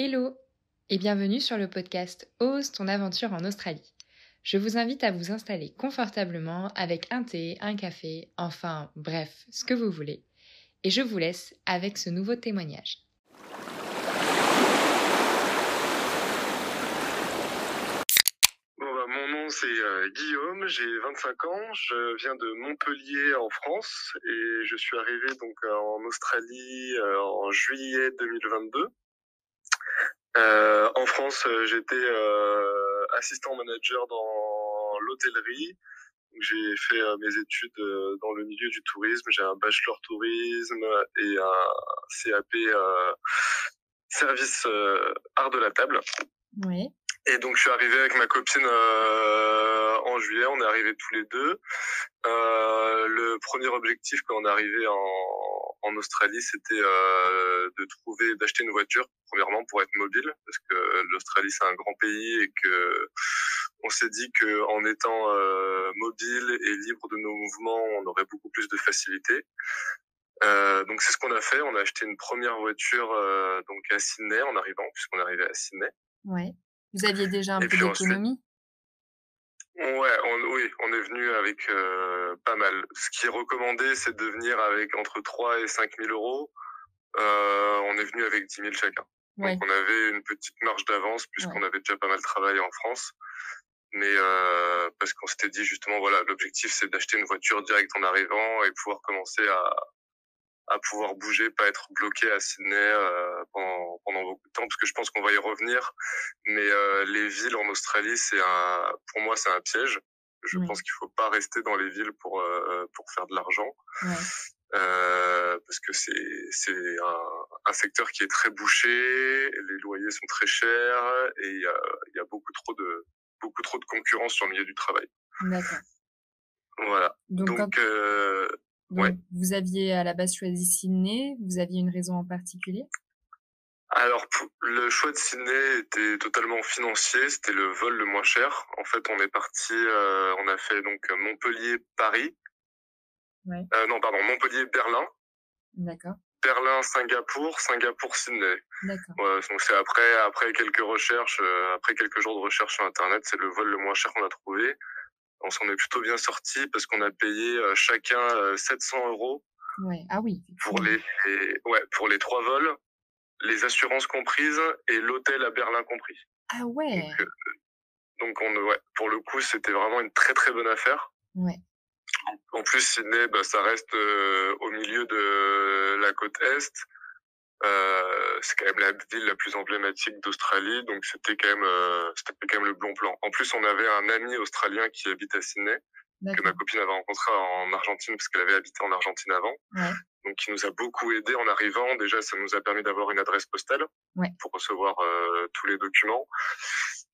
Hello et bienvenue sur le podcast Ose ton aventure en Australie. Je vous invite à vous installer confortablement avec un thé, un café, enfin bref, ce que vous voulez. Et je vous laisse avec ce nouveau témoignage. Bah, mon nom c'est euh, Guillaume, j'ai 25 ans, je viens de Montpellier en France et je suis arrivé donc euh, en Australie euh, en juillet 2022. Euh, en France, euh, j'étais euh, assistant manager dans l'hôtellerie. J'ai fait euh, mes études dans le milieu du tourisme. J'ai un bachelor tourisme et un CAP service art de la table. Oui. Et donc je suis arrivé avec ma copine en juillet, on est arrivés tous les deux. Le premier objectif quand on est arrivé en, en Australie, c'était euh, de trouver, d'acheter une voiture, premièrement pour être mobile, parce que l'Australie c'est un grand pays et que on s'est dit que en étant euh, mobile et libre de nos mouvements, on aurait beaucoup plus de facilité. Euh, donc c'est ce qu'on a fait. On a acheté une première voiture euh, donc à Sydney en arrivant, puisqu'on est arrivé à Sydney. Ouais. Vous aviez déjà un Et peu d'économie Ouais, on, oui, on est venu avec euh, pas mal. Ce qui est recommandé, c'est de venir avec entre 3 et 5 000 euros. Euh, on est venu avec 10 000 chacun. Ouais. Donc on avait une petite marge d'avance puisqu'on avait déjà pas mal travaillé en France. Mais euh, parce qu'on s'était dit justement, voilà, l'objectif c'est d'acheter une voiture directe en arrivant et pouvoir commencer à, à pouvoir bouger, pas être bloqué à Sydney euh, pendant, pendant beaucoup de temps, parce que je pense qu'on va y revenir. Mais euh, les villes en Australie, c'est un, pour moi, c'est un piège. Je Oui. pense qu'il faut pas rester dans les villes pour euh, pour faire de l'argent, euh, parce que c'est c'est un, un secteur qui est très bouché, les loyers sont très chers et il y a, il y a beaucoup trop de beaucoup trop de concurrence sur le milieu du travail. D'accord. Voilà. Donc, quand- euh, donc, ouais. vous aviez à la base choisi Sydney, vous aviez une raison en particulier? Alors, le choix de Sydney était totalement financier. C'était le vol le moins cher. En fait, on est parti, euh, on a fait donc Montpellier-Paris. Ouais. Euh, non, pardon, Montpellier-Berlin. D'accord. Berlin-Singapour, Singapour-Sydney. D'accord. Ouais, donc c'est après, après quelques recherches, euh, après quelques jours de recherche sur Internet, c'est le vol le moins cher qu'on a trouvé. On s'en est plutôt bien sorti parce qu'on a payé euh, chacun euh, 700 euros Ouais. Ah oui. pour les, les- ouais, pour les trois vols, les assurances comprises et l'hôtel à Berlin compris. Ah ouais. Donc, euh, donc on, ouais, pour le coup, c'était vraiment une très très bonne affaire. Ouais. En plus, Sydney, bah, ça reste euh, au milieu de la côte est. Euh, c'est quand même la ville la plus emblématique d'Australie, donc c'était quand même c'était quand même le bon plan. En plus, on avait un ami australien qui habite à Sydney que ma copine avait rencontré en Argentine parce qu'elle avait habité en Argentine avant. Ouais. Donc, qui nous a beaucoup aidé en arrivant. Déjà, ça nous a permis d'avoir une adresse postale Ouais. pour recevoir euh, tous les documents.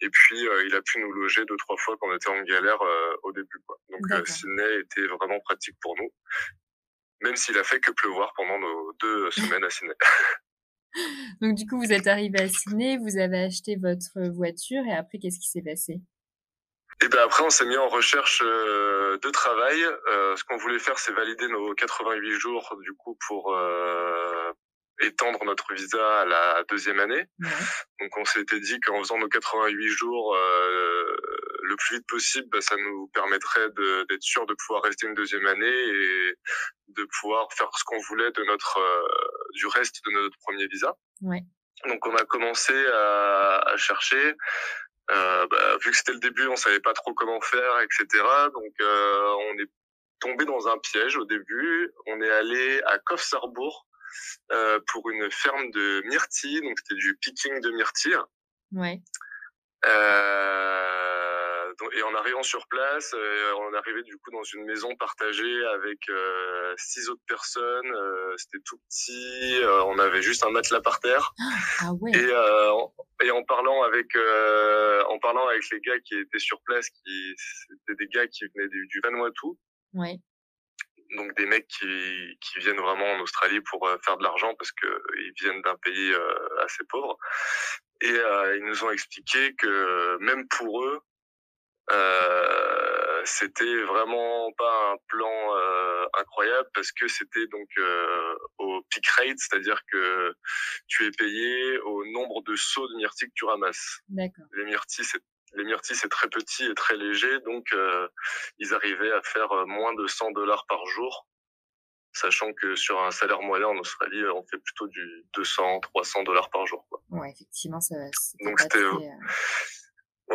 Et puis, euh, il a pu nous loger deux, trois fois quand on était en galère euh, au début. Quoi. Donc. Sydney était vraiment pratique pour nous. Même s'il a fait que pleuvoir pendant nos deux semaines à Sydney. Donc du coup, vous êtes arrivé à Sydney, vous avez acheté votre voiture et après, qu'est-ce qui s'est passé? Et ben après, on s'est mis en recherche euh, de travail. Euh, ce qu'on voulait faire, c'est valider nos 88 jours du coup pour euh, étendre notre visa à la deuxième année. Donc on s'était dit qu'en faisant nos 88 jours euh, le plus vite possible, bah, ça nous permettrait d'être sûr de pouvoir rester une deuxième année et de pouvoir faire ce qu'on voulait de notre euh, du reste de notre premier visa. Ouais. Donc on a commencé à, à chercher. Euh, bah, vu que c'était le début, on savait pas trop comment faire, etc. Donc euh, on est tombé dans un piège au début. On est allé à Kofsarbourg euh, pour une ferme de myrtilles. Donc c'était du picking de myrtilles. Ouais. Euh, et en arrivant sur place, euh, on arrivé du coup dans une maison partagée avec euh, six autres personnes. Euh, C'était tout petit. on avait juste un matelas par terre. Ah ouais. Et, en- et en parlant avec en parlant avec les gars qui étaient sur place, qui c'était des gars qui venaient du, du Vanuatu, Ouais. donc des mecs qui, qui viennent vraiment en Australie pour faire de l'argent parce que ils viennent d'un pays assez pauvre. Et euh, ils nous ont expliqué que même pour eux, euh, c'était vraiment pas un plan euh, incroyable parce que c'était donc euh, au peak rate, c'est-à-dire que tu es payé au nombre de sauts de myrtilles que tu ramasses. D'accord. Les myrtilles, c'est les myrtilles, c'est très petit et très léger, donc euh, ils arrivaient à faire moins de 100 dollars par jour, sachant que sur un salaire moyen en Australie, on fait plutôt du 200, 300 dollars par jour. Quoi. Ouais, effectivement, ça. Donc c'était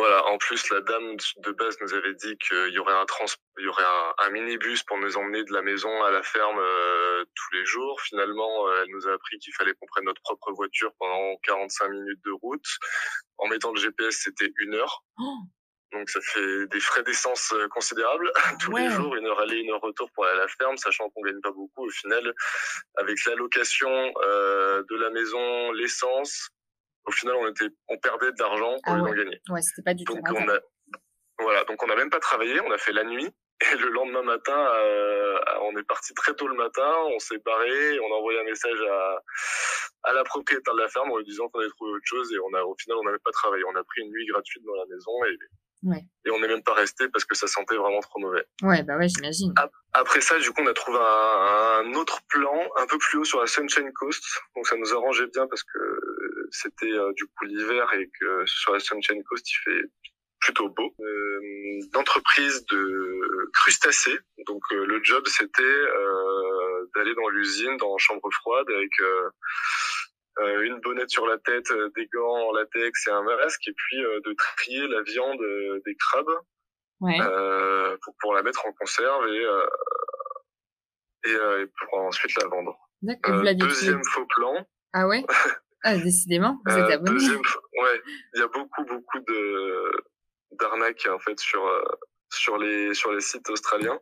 voilà, en plus la dame de base nous avait dit qu'il y aurait un trans, il y aurait un, un, minibus pour nous emmener de la maison à la ferme euh, tous les jours. Finalement, euh, elle nous a appris qu'il fallait qu'on prenne notre propre voiture pendant 45 minutes de route. En mettant le GPS, c'était une heure. Oh. Donc ça fait des frais d'essence euh, considérables tous les jours, une heure aller, une heure retour pour aller à la ferme, sachant qu'on gagne pas beaucoup. Au final, avec l'allocation euh, de la maison, l'essence, au final, on était, on perdait de l'argent au lieu d'en gagner. Ouais, c'était pas du donc, tout. On a, voilà, donc on n'a même pas travaillé, on a fait la nuit. Et le lendemain matin, euh, on est parti très tôt le matin, on s'est barré, on a envoyé un message à, à la propriétaire de la ferme en lui disant qu'on avait trouvé autre chose et on a, au final, on n'avait pas travaillé. On a pris une nuit gratuite dans la maison et, ouais. et on n'est même pas resté parce que ça sentait vraiment trop mauvais. Ouais, bah ouais, j'imagine. Après ça, du coup, on a trouvé un, un, autre plan un peu plus haut sur la Sunshine Coast. Donc ça nous arrangeait bien parce que c'était euh, du coup l'hiver et que sur la Sunshine Coast il fait plutôt beau. Euh, d'entreprise de crustacés. Donc euh, le job c'était euh, d'aller dans l'usine, dans chambre froide avec euh, une bonnette sur la tête, des gants en latex et un masque, et puis de trier la viande des crabes ouais. pour, pour la mettre en conserve et, et, et pour ensuite la vendre. deuxième faux plan. Ah ouais? Ah, décidément, vous êtes euh, abonné. Deuxième, ouais, il y a beaucoup, beaucoup de d'arnaques en fait sur euh, sur les sur les sites australiens.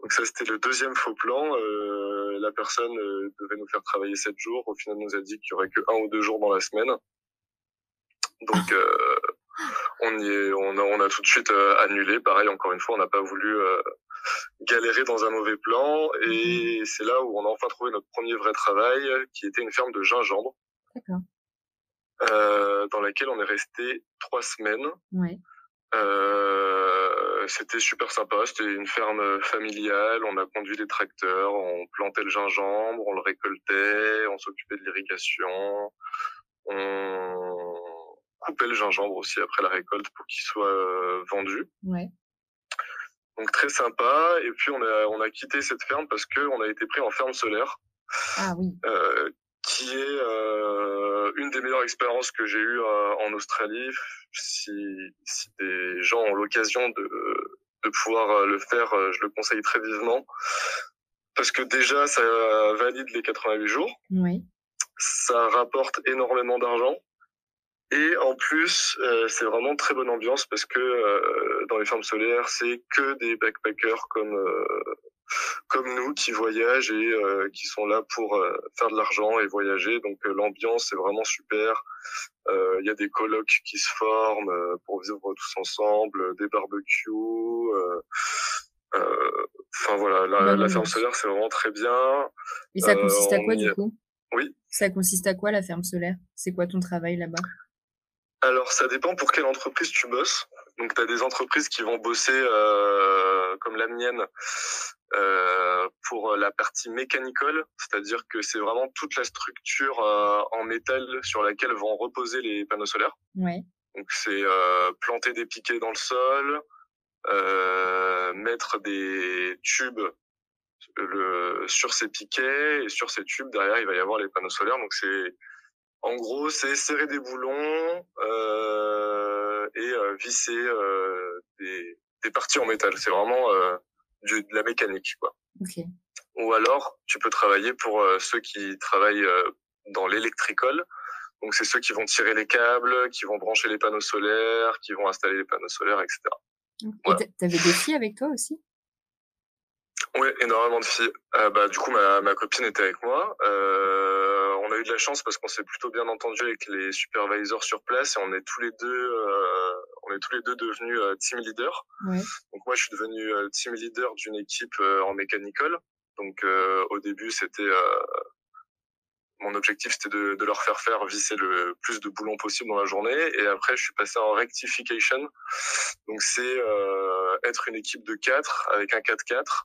Donc ça c'était le deuxième faux plan. Euh, la personne euh, devait nous faire travailler sept jours. Au final, on nous a dit qu'il y aurait que un ou deux jours dans la semaine. Donc euh, on y est, on a, on a tout de suite annulé. Pareil, encore une fois, on n'a pas voulu galérer dans un mauvais plan. Et mhm. c'est là où on a enfin trouvé notre premier vrai travail, qui était une ferme de gingembre. D'accord. Euh, dans laquelle on est resté trois semaines. Ouais. Euh, c'était super sympa. C'était une ferme familiale. On a conduit des tracteurs, on plantait le gingembre, on le récoltait, on s'occupait de l'irrigation, on coupait le gingembre aussi après la récolte pour qu'il soit euh, vendu. Ouais. Donc très sympa. Et puis on a on a quitté cette ferme parce que on a été pris en ferme solaire. Ah oui. Euh, qui est euh, une des meilleures expériences que j'ai eues euh, en Australie. Si, si des gens ont l'occasion de, de pouvoir euh, le faire, euh, je le conseille très vivement. Parce que déjà, ça valide les 88 jours. Oui. Ça rapporte énormément d'argent. Et en plus, euh, c'est vraiment très bonne ambiance parce que euh, dans les fermes solaires, c'est que des backpackers comme comme nous qui voyagent et euh, qui sont là pour euh, faire de l'argent et voyager. Donc euh, l'ambiance est vraiment super. Il y a des colloques qui se forment pour vivre tous ensemble, des barbecues. Enfin voilà, la, la ferme solaire c'est vraiment très bien. Et ça consiste à quoi du coup? Oui. Ça consiste à quoi la ferme solaire? C'est quoi ton travail là-bas? Alors, ça dépend pour quelle entreprise tu bosses. Donc, tu as des entreprises qui vont bosser, euh, comme la mienne, euh, pour la partie mécanicole, c'est-à-dire que c'est vraiment toute la structure euh, en métal sur laquelle vont reposer les panneaux solaires. Ouais. Donc, c'est euh, planter des piquets dans le sol, euh, mettre des tubes le, sur ces piquets et sur ces tubes derrière il va y avoir les panneaux solaires. Donc, c'est en gros, c'est serrer des boulons euh, et euh, visser euh, des, des, parties en métal. C'est vraiment euh, du, de la mécanique, quoi. Okay. Ou alors, tu peux travailler pour euh, ceux qui travaillent euh, dans l'électricole. Donc, c'est ceux qui vont tirer les câbles, qui vont brancher les panneaux solaires, qui vont installer les panneaux solaires, etc. Voilà. Et t'avais des filles avec toi aussi? Oui, énormément de filles. Euh, bah, du coup, ma, ma copine était avec moi. On a eu de la chance parce qu'on s'est plutôt bien entendu avec les supervisors sur place et on est tous les deux, on est tous les deux devenus euh, team leaders. Ouais. Donc moi, je suis devenu euh, team leader d'une équipe euh, en mécanicole. Donc au début, c'était mon objectif, c'était de, de, leur faire faire visser le plus de boulons possible dans la journée. Et après, je suis passé en rectification. Donc c'est être une équipe de 4 avec un 4-4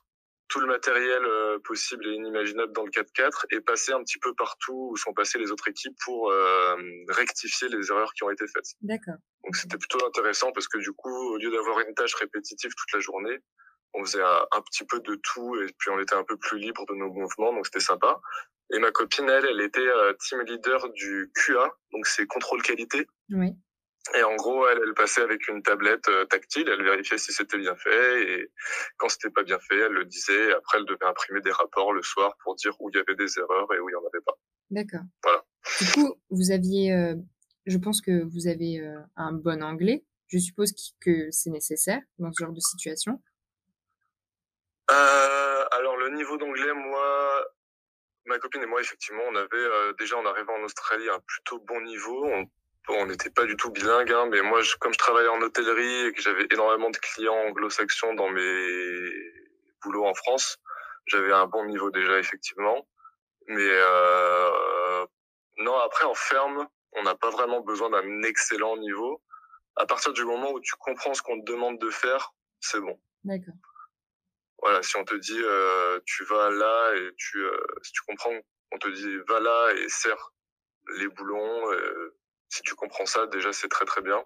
tout le matériel euh, possible et inimaginable dans le 4-4 et passer un petit peu partout où sont passées les autres équipes pour euh, rectifier les erreurs qui ont été faites. D'accord. Donc c'était plutôt intéressant parce que du coup, au lieu d'avoir une tâche répétitive toute la journée, on faisait un, petit peu de tout et puis on était un peu plus libre de nos mouvements, donc c'était sympa. Et ma copine, elle, elle était euh, team leader du QA, donc c'est contrôle qualité. Oui. Et en gros, elle, elle passait avec une tablette euh, tactile, elle vérifiait si c'était bien fait, et quand c'était pas bien fait, elle le disait. Après, elle devait imprimer des rapports le soir pour dire où il y avait des erreurs et où il y en avait pas. D'accord. Voilà. Du coup, vous aviez, euh, je pense que vous avez euh, un bon anglais. Je suppose que c'est nécessaire dans ce genre de situation. alors le niveau d'anglais, moi, ma copine et moi, effectivement, on avait déjà en arrivant en Australie un plutôt bon niveau. On Bon, on n'était pas du tout bilingue, hein, mais moi, je, comme je travaillais en hôtellerie et que j'avais énormément de clients anglo-saxons dans mes boulots en France, j'avais un bon niveau déjà, effectivement. Mais euh, non, après, en ferme, on n'a pas vraiment besoin d'un excellent niveau. À partir du moment où tu comprends ce qu'on te demande de faire, c'est bon. D'accord. Voilà, si on te dit euh, tu vas là et tu, euh, si tu comprends, on te dit va là et serre les boulons, euh, si tu comprends ça, déjà, c'est très très bien.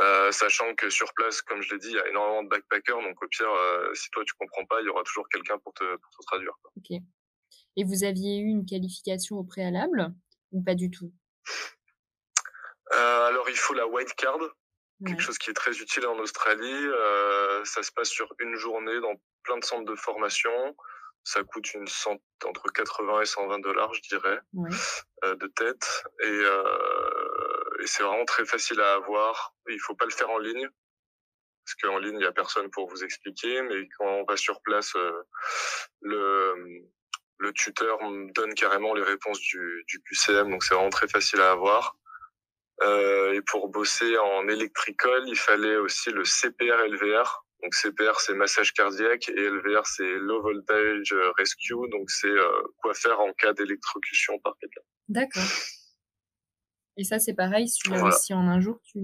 Euh, sachant que sur place, comme je l'ai dit, il y a énormément de backpackers, donc au pire, euh, si toi tu comprends pas, il y aura toujours quelqu'un pour te, pour te traduire. Ok. Et vous aviez eu une qualification au préalable ou pas du tout? Euh, Alors il faut la white card, quelque chose qui est très utile en Australie. Ça se passe sur une journée dans plein de centres de formation. Ça coûte une cent... entre 80 et 120 dollars, je dirais, euh, de tête. Et, euh, et c'est vraiment très facile à avoir. Il faut pas le faire en ligne, parce qu'en ligne, il y a personne pour vous expliquer. Mais quand on va sur place, euh, le, le tuteur donne carrément les réponses du, du QCM, donc c'est vraiment très facile à avoir. Euh, et pour bosser en électricole, il fallait aussi le CPR-LVR, donc CPR, c'est massage cardiaque et LVR, c'est low voltage rescue. Donc c'est euh, quoi faire en cas d'électrocution par quelqu'un. D'accord. Et ça, c'est pareil, si tu l'as aussi en un jour, tu...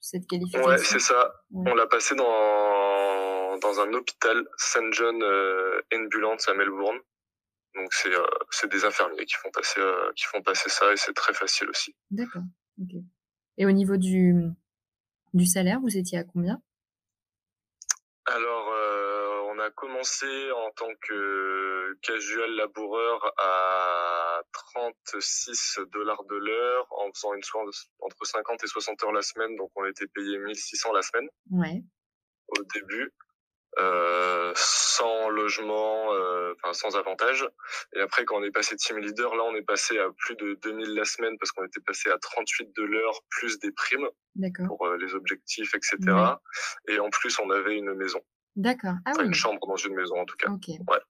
cette qualification Ouais, c'est ça. On l'a passé dans, dans un hôpital St. John euh, Ambulance à Melbourne. Donc c'est euh, c'est des infirmiers qui font passer euh, qui font passer ça et c'est très facile aussi. D'accord. Et au niveau du du salaire, vous étiez à combien? Alors, euh, on a commencé en tant que casual laboureur à 36 dollars de l'heure en faisant une soirée entre 50 et 60 heures la semaine. Donc, on était payé 1600 la semaine. Ouais. Au début. Euh, sans logement, euh, enfin sans avantage. Et après, quand on est passé team leader, là, on est passé à plus de 2000 la semaine parce qu'on était passé à 38 de l'heure plus des primes pour euh, les objectifs, etc. Et en plus, on avait une maison. D'accord. Ah enfin, Une chambre dans une maison, en tout cas. Ouais.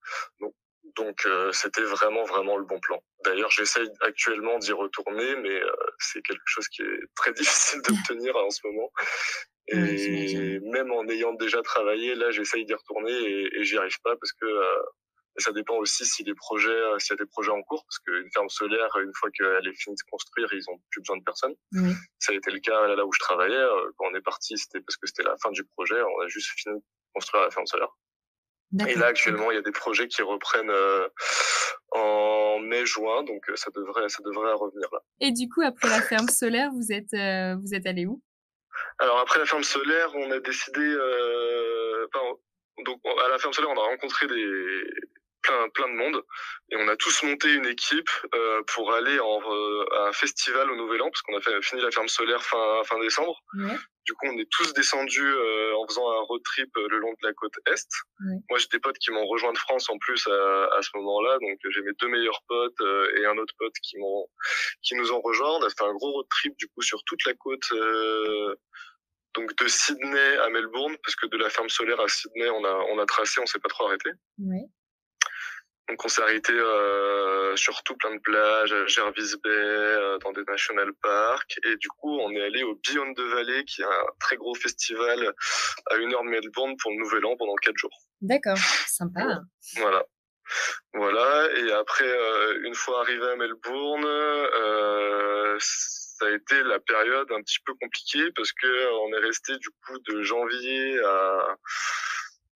Donc, donc euh, c'était vraiment vraiment le bon plan. D'ailleurs, j'essaye actuellement d'y retourner, mais euh, c'est quelque chose qui est très difficile d'obtenir en ce moment. Et même en ayant déjà travaillé, là, j'essaye d'y retourner et, et j'y arrive pas parce que euh, ça dépend aussi si les projets, euh, s'il y a des projets en cours, parce qu'une ferme solaire, une fois qu'elle est finie de construire, ils ont plus besoin de personne. Ça a été le cas là, là où je travaillais. Euh, quand on est parti, c'était parce que c'était la fin du projet. On a juste fini de construire la ferme solaire. Et là, actuellement, il y a des projets qui reprennent en mai-juin, donc ça devrait, ça devrait revenir là. Et du coup, après la ferme solaire, vous êtes, vous êtes allé où? Alors après la ferme solaire, on a décidé, euh, enfin, donc à la ferme solaire, on a rencontré des plein plein de monde et on a tous monté une équipe euh, pour aller en, euh, à un festival au Nouvel An parce qu'on a fait, fini la ferme solaire fin fin décembre. Du coup, on est tous descendus euh, en faisant un road trip le long de la côte est. Moi, j'ai des potes qui m'ont rejoint de France en plus à, à ce moment-là, donc j'ai mes deux meilleurs potes et un autre pote qui m'ont qui nous ont rejoints. On a fait un gros road trip du coup sur toute la côte donc de Sydney à Melbourne, parce que de la ferme solaire à Sydney, on a, on a tracé, on s'est pas trop arrêté. Donc on s'est arrêté euh, sur tout plein de plages, à Jervis Bay, euh, dans des national parks, et du coup on est allé au Beyond de Valley, qui est un très gros festival à une heure de Melbourne pour le Nouvel An pendant quatre jours. D'accord, sympa. Voilà. Voilà, et après, euh, une fois arrivé à Melbourne, euh, ça a été la période un petit peu compliquée parce que on est resté du coup de janvier à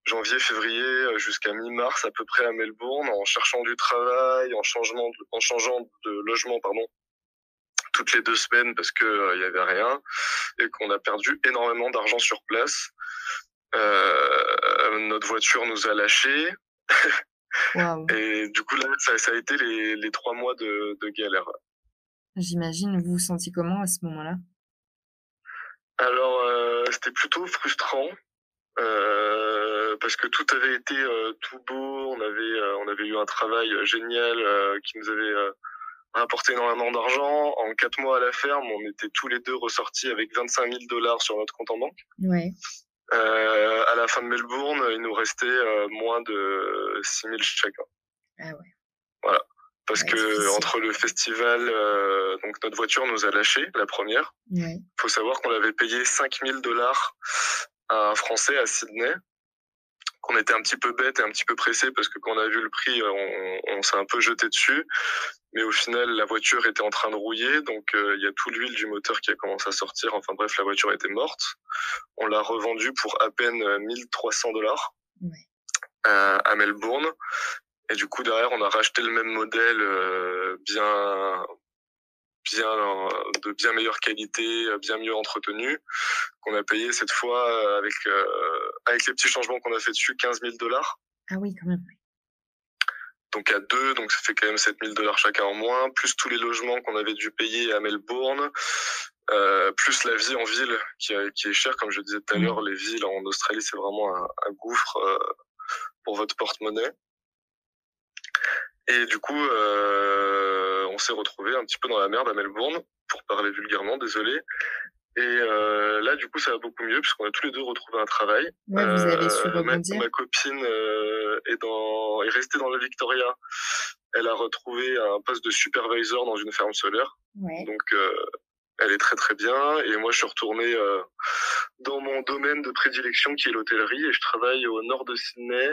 janvier, février jusqu'à mi-mars à peu près à Melbourne en cherchant du travail, en changement, en changeant de logement, pardon, toutes les deux semaines parce que il y avait rien et qu'on a perdu énormément d'argent sur place. Euh, notre voiture nous a lâchés. et du coup là, ça, ça a été les, les trois mois de, de galère. J'imagine. Vous vous sentiez comment à ce moment-là? Alors, euh, c'était plutôt frustrant. Euh, parce que tout avait été euh, tout beau, on avait euh, on avait eu un travail génial qui nous avait rapporté énormément d'argent. En quatre mois à la ferme, on était tous les deux ressortis avec 25 000 dollars sur notre compte en banque. Ouais. Euh, à la fin de Melbourne, il nous restait moins de 6 000 chacun. Ah ouais. Voilà. Parce que entre le festival, euh, donc notre voiture nous a lâché la première. Il ouais. faut savoir qu'on avait payé 5000 dollars à un Français à Sydney. Qu'on était un petit peu bête et un petit peu pressé parce que quand on a vu le prix, on, on s'est un peu jeté dessus. Mais au final, la voiture était en train de rouiller, donc il y a tout l'huile du moteur qui a commencé à sortir. Enfin bref, la voiture était morte. On l'a revendue pour à peine 1300 dollars ouais. à Melbourne. Et du coup, derrière, on a racheté le même modèle euh, bien, bien, de bien meilleure qualité, bien mieux entretenu, qu'on a payé cette fois avec, euh, avec les petits changements qu'on a fait dessus, 15 000 dollars. Ah oui, quand même. Donc à deux, donc ça fait quand même 7 000 dollars chacun en moins, plus tous les logements qu'on avait dû payer à Melbourne, euh, plus la vie en ville qui, qui est chère, comme je disais tout à l'heure, les villes en Australie, c'est vraiment un, un gouffre euh, pour votre porte-monnaie. Et du coup, euh, on s'est retrouvé un petit peu dans la merde à Melbourne, pour parler vulgairement, désolé. Et euh, là, du coup, ça va beaucoup mieux puisqu'on a tous les deux retrouvé un travail. Ouais, vous avez su euh, ma, ma, copine euh, est dans est restée dans le Victoria. Elle a retrouvé un poste de supervisor dans une ferme solaire. Ouais. Donc, euh, elle est très très bien. Et moi, je suis retourné euh, dans mon domaine de prédilection qui est l'hôtellerie et je travaille au nord de Sydney.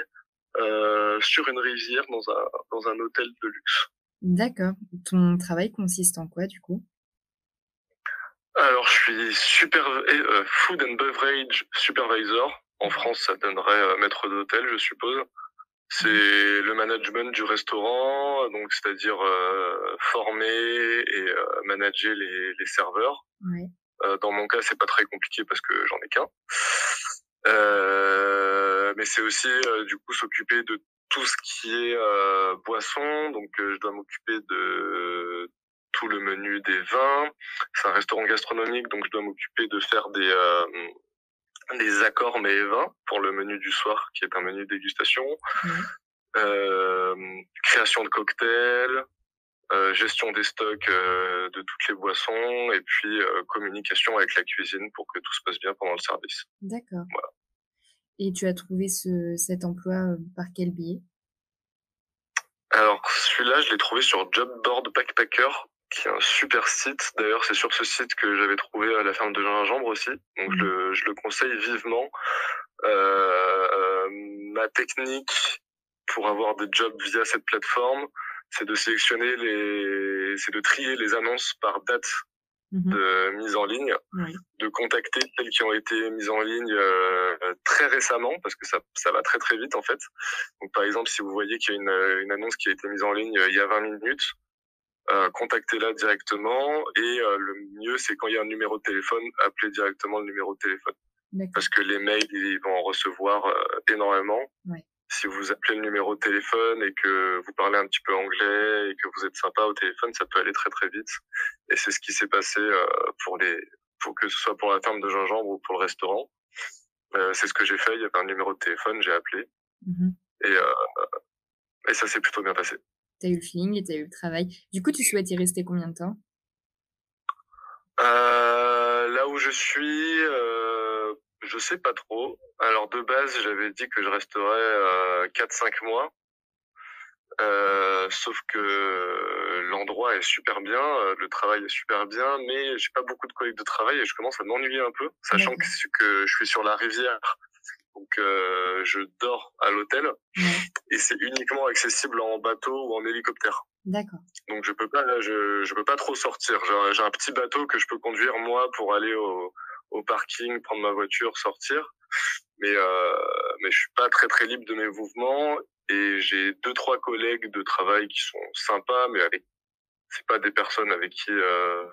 Euh, sur une rivière dans un, dans un hôtel de luxe. D'accord. Ton travail consiste en quoi du coup? Alors je suis super euh, food and beverage supervisor. En France, ça donnerait euh, maître d'hôtel, je suppose. C'est mmh. le management du restaurant, donc c'est-à-dire euh, former et euh, manager les, les serveurs. Dans mon cas, c'est pas très compliqué parce que j'en ai qu'un. Euh, mais c'est aussi euh, du coup s'occuper de tout ce qui est euh, boisson. Donc je dois m'occuper de tout le menu des vins. C'est un restaurant gastronomique, donc je dois m'occuper de faire des des accords mais vins pour le menu du soir, qui est un menu dégustation. Mmh. Euh, création de cocktails, euh, gestion des stocks euh, de toutes les boissons et puis communication avec la cuisine pour que tout se passe bien pendant le service. D'accord. Voilà. Et tu as trouvé ce, cet emploi par quel biais? Alors celui-là, je l'ai trouvé sur Jobboard Backpacker, qui est un super site. D'ailleurs, c'est sur ce site que j'avais trouvé la ferme de gingembre aussi. Donc mmh. je, le, je le conseille vivement. Euh, ma technique pour avoir des jobs via cette plateforme, c'est de sélectionner les, c'est de trier les annonces par date mmh. de mise en ligne, oui. de contacter celles qui ont été mises en ligne euh, très récemment, parce que ça, ça va très très vite en fait. Donc par exemple, si vous voyez qu'il y a une, une annonce qui a été mise en ligne il y a 20 minutes, euh, contactez-la directement et euh, le mieux c'est quand il y a un numéro de téléphone, appelez directement le numéro de téléphone. Parce que les mails, ils vont en recevoir euh, énormément. Ouais si vous appelez le numéro de téléphone et que vous parlez un petit peu anglais et que vous êtes sympa au téléphone, ça peut aller très très vite. Et c'est ce qui s'est passé euh, pour les, pour que ce soit pour la ferme de gingembre ou pour le restaurant. Euh, c'est ce que j'ai fait. Il y avait un numéro de téléphone, j'ai appelé mm -hmm. et euh, et ça s'est plutôt bien passé. T'as eu le feeling et t'as eu le travail. Du coup, tu souhaites y rester combien de temps? Euh, Là où je suis. Euh, je sais pas trop. Alors de base, j'avais dit que je resterais euh, 4-5 mois. Euh, sauf que l'endroit est super bien, euh, le travail est super bien, mais j'ai pas beaucoup de collègues de travail et je commence à m'ennuyer un peu, sachant que, que, je suis sur la rivière, donc euh, je dors à l'hôtel et c'est uniquement accessible en bateau ou en hélicoptère. D'accord. Donc je peux pas, je, je peux pas trop sortir. J'ai un petit bateau que je peux conduire moi pour aller au, au parking, prendre ma voiture, sortir. Mais euh, mais je suis pas très très libre de mes mouvements et j'ai deux trois collègues de travail qui sont sympas, mais avec c'est pas des personnes avec qui euh,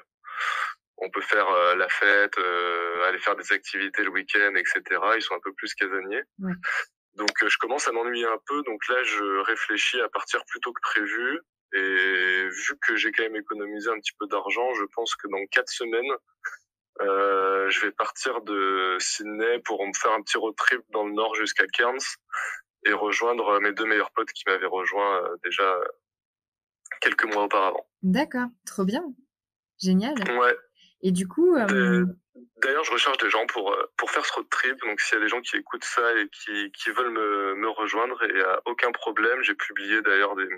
on peut faire euh, la fête, euh, aller faire des activités le week-end, etc. Ils sont un peu plus casaniers. Ouais. Donc euh, je commence à m'ennuyer un peu. Donc là, je réfléchis à partir plus tôt que prévu. Et vu que j'ai quand même économisé un petit peu d'argent, je pense que dans quatre semaines, euh, je vais partir de Sydney pour me faire un petit road trip dans le nord jusqu'à Cairns et rejoindre mes deux meilleurs potes qui m'avaient rejoint euh, déjà quelques mois auparavant. D'accord, trop bien. Génial. Ouais. Et du coup, euh... D'ailleurs, je recherche des gens pour euh, pour faire ce road trip. Donc, s'il y a des gens qui écoutent ça et qui qui veulent me me rejoindre, il y a aucun problème. J'ai publié d'ailleurs des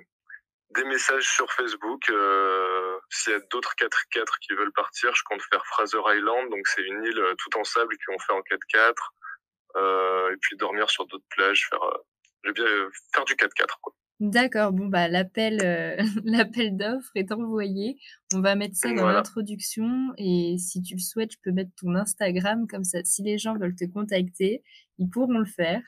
des messages sur Facebook. Euh, S'il y a d'autres 4x4 qui veulent partir, je compte faire Fraser Island. Donc, c'est une île euh, tout en sable qu'on fait en 4x4. Euh, et puis dormir sur d'autres plages, faire, euh, bien faire du 4x4. Quoi. D'accord, bon bah l'appel euh, l'appel d'offres est envoyé. On va mettre ça dans Voilà. l'introduction et si tu le souhaites, je peux mettre ton Instagram comme ça. Si les gens veulent te contacter, ils pourront le faire.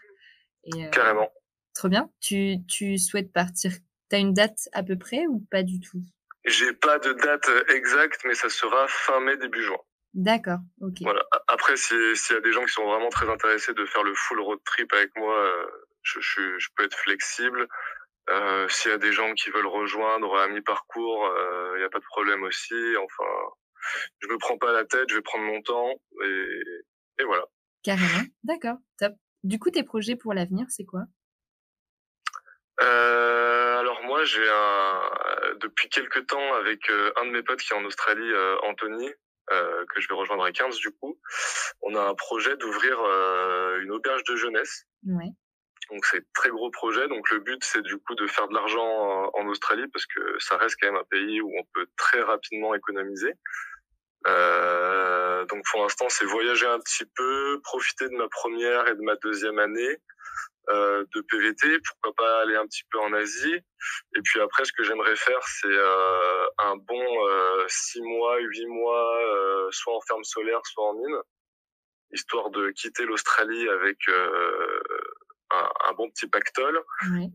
Et, euh, Carrément. Trop bien. Tu, tu souhaites partir T'as une date à peu près ou pas du tout? J'ai pas de date exacte, mais ça sera fin mai, début juin. D'accord, ok. Voilà. Après, si- s'il y a des gens qui sont vraiment très intéressés de faire le full road trip avec moi, euh, je, je, je peux être flexible. Euh, S'il y a des gens qui veulent rejoindre à mi-parcours, il n'y a pas de problème aussi. Enfin, je me prends pas la tête, je vais prendre mon temps et, et voilà. Carrément. D'accord, top. Du coup, tes projets pour l'avenir, c'est quoi? Euh, alors moi, j'ai un depuis quelques temps avec euh, un de mes potes qui est en Australie, euh, Anthony, euh, que je vais rejoindre à 15 du coup. On a un projet d'ouvrir euh, une auberge de jeunesse. Ouais. Donc c'est très gros projet. Donc le but c'est du coup de faire de l'argent en, en Australie parce que ça reste quand même un pays où on peut très rapidement économiser. Euh, donc pour l'instant c'est voyager un petit peu, profiter de ma première et de ma deuxième année euh, de PVT, pourquoi pas aller un petit peu en Asie. Et puis après ce que j'aimerais faire c'est euh, un bon euh, six mois, huit mois, euh, soit en ferme solaire, soit en mine, histoire de quitter l'Australie avec euh, un, un bon petit pactole.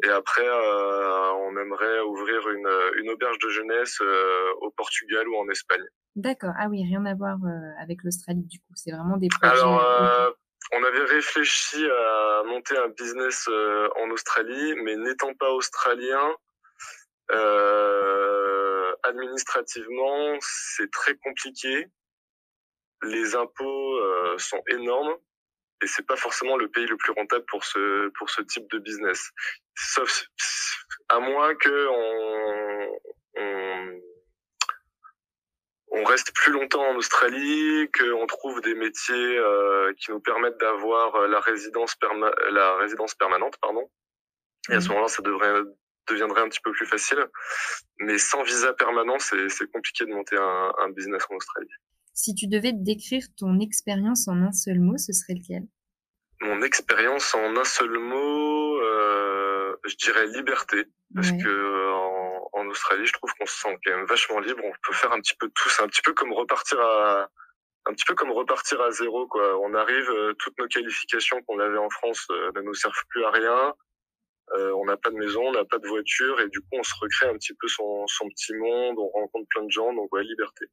Et après, euh, on aimerait ouvrir une, une auberge de jeunesse euh, au Portugal ou en Espagne. D'accord. Ah oui, rien à voir euh, avec l'Australie du coup. C'est vraiment des projets. Alors, ok. euh, on avait réfléchi à monter un business euh, en Australie, mais n'étant pas australien, euh, administrativement, c'est très compliqué. Les impôts euh, sont énormes et c'est pas forcément le pays le plus rentable pour ce pour ce type de business. Sauf à moins que on, on on reste plus longtemps en Australie, qu'on trouve des métiers euh, qui nous permettent d'avoir la résidence perma la résidence permanente, pardon. Et à ce Mhm. moment-là, ça devrait deviendrait un petit peu plus facile. Mais sans visa permanent, c'est compliqué de monter un, un business en Australie. Si tu devais décrire ton expérience en un seul mot, ce serait lequel? Mon expérience en un seul mot, euh, je dirais liberté, parce Ouais. que euh, en, Australie, je trouve qu'on se sent quand même vachement libre. On peut faire un petit peu tout. C'est un petit peu comme repartir à un petit peu comme repartir à zéro quoi. On arrive, euh, toutes nos qualifications qu'on avait en France euh, ne nous servent plus à rien. Euh, on n'a pas de maison, on n'a pas de voiture et du coup on se recrée un petit peu son, son petit monde, on rencontre plein de gens, donc ouais liberté.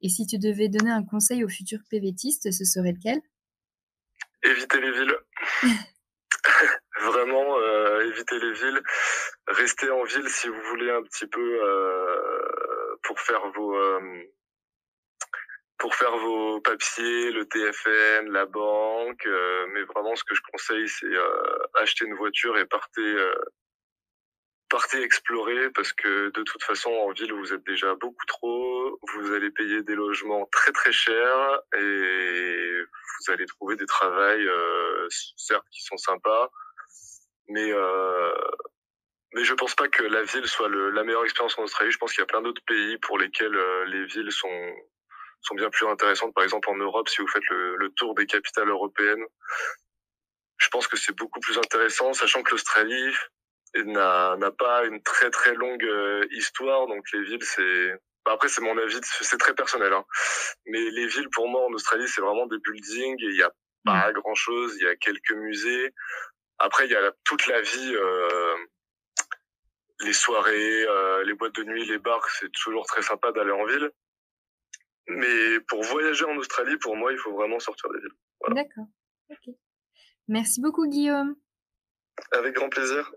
Et si tu devais donner un conseil aux futurs PVTistes, ce serait lequel? Évitez les villes. Vraiment, euh, évitez les villes. Restez en ville si vous voulez un petit peu euh, pour faire vos euh, pour faire vos papiers, le TFN, la banque. euh, mais vraiment, ce que je conseille, c'est euh, acheter une voiture et partez euh, partez explorer parce que de toute façon, en ville, vous êtes déjà beaucoup trop. Vous allez payer des logements très très chers et vous allez trouver des travails, certes, qui sont sympas, mais euh, mais je pense pas que la ville soit le, la meilleure expérience en Australie. Je pense qu'il y a plein d'autres pays pour lesquels euh, les villes sont sont bien plus intéressantes. Par exemple, en Europe, si vous faites le, le tour des capitales européennes, je pense que c'est beaucoup plus intéressant, sachant que l'Australie, n'a pas une très très longue histoire. Donc les villes, c'est bah, après c'est mon avis, c'est très personnel. Hein. Mais les villes pour moi en Australie, c'est vraiment des buildings et il y a pas grand chose. Il y a quelques musées. Après il y a toute la vie. les soirées, les boîtes de nuit, les bars, c'est toujours très sympa d'aller en ville. Mais pour voyager en Australie, pour moi, il faut vraiment sortir des villes. D'accord. Merci beaucoup, Guillaume. Avec grand plaisir.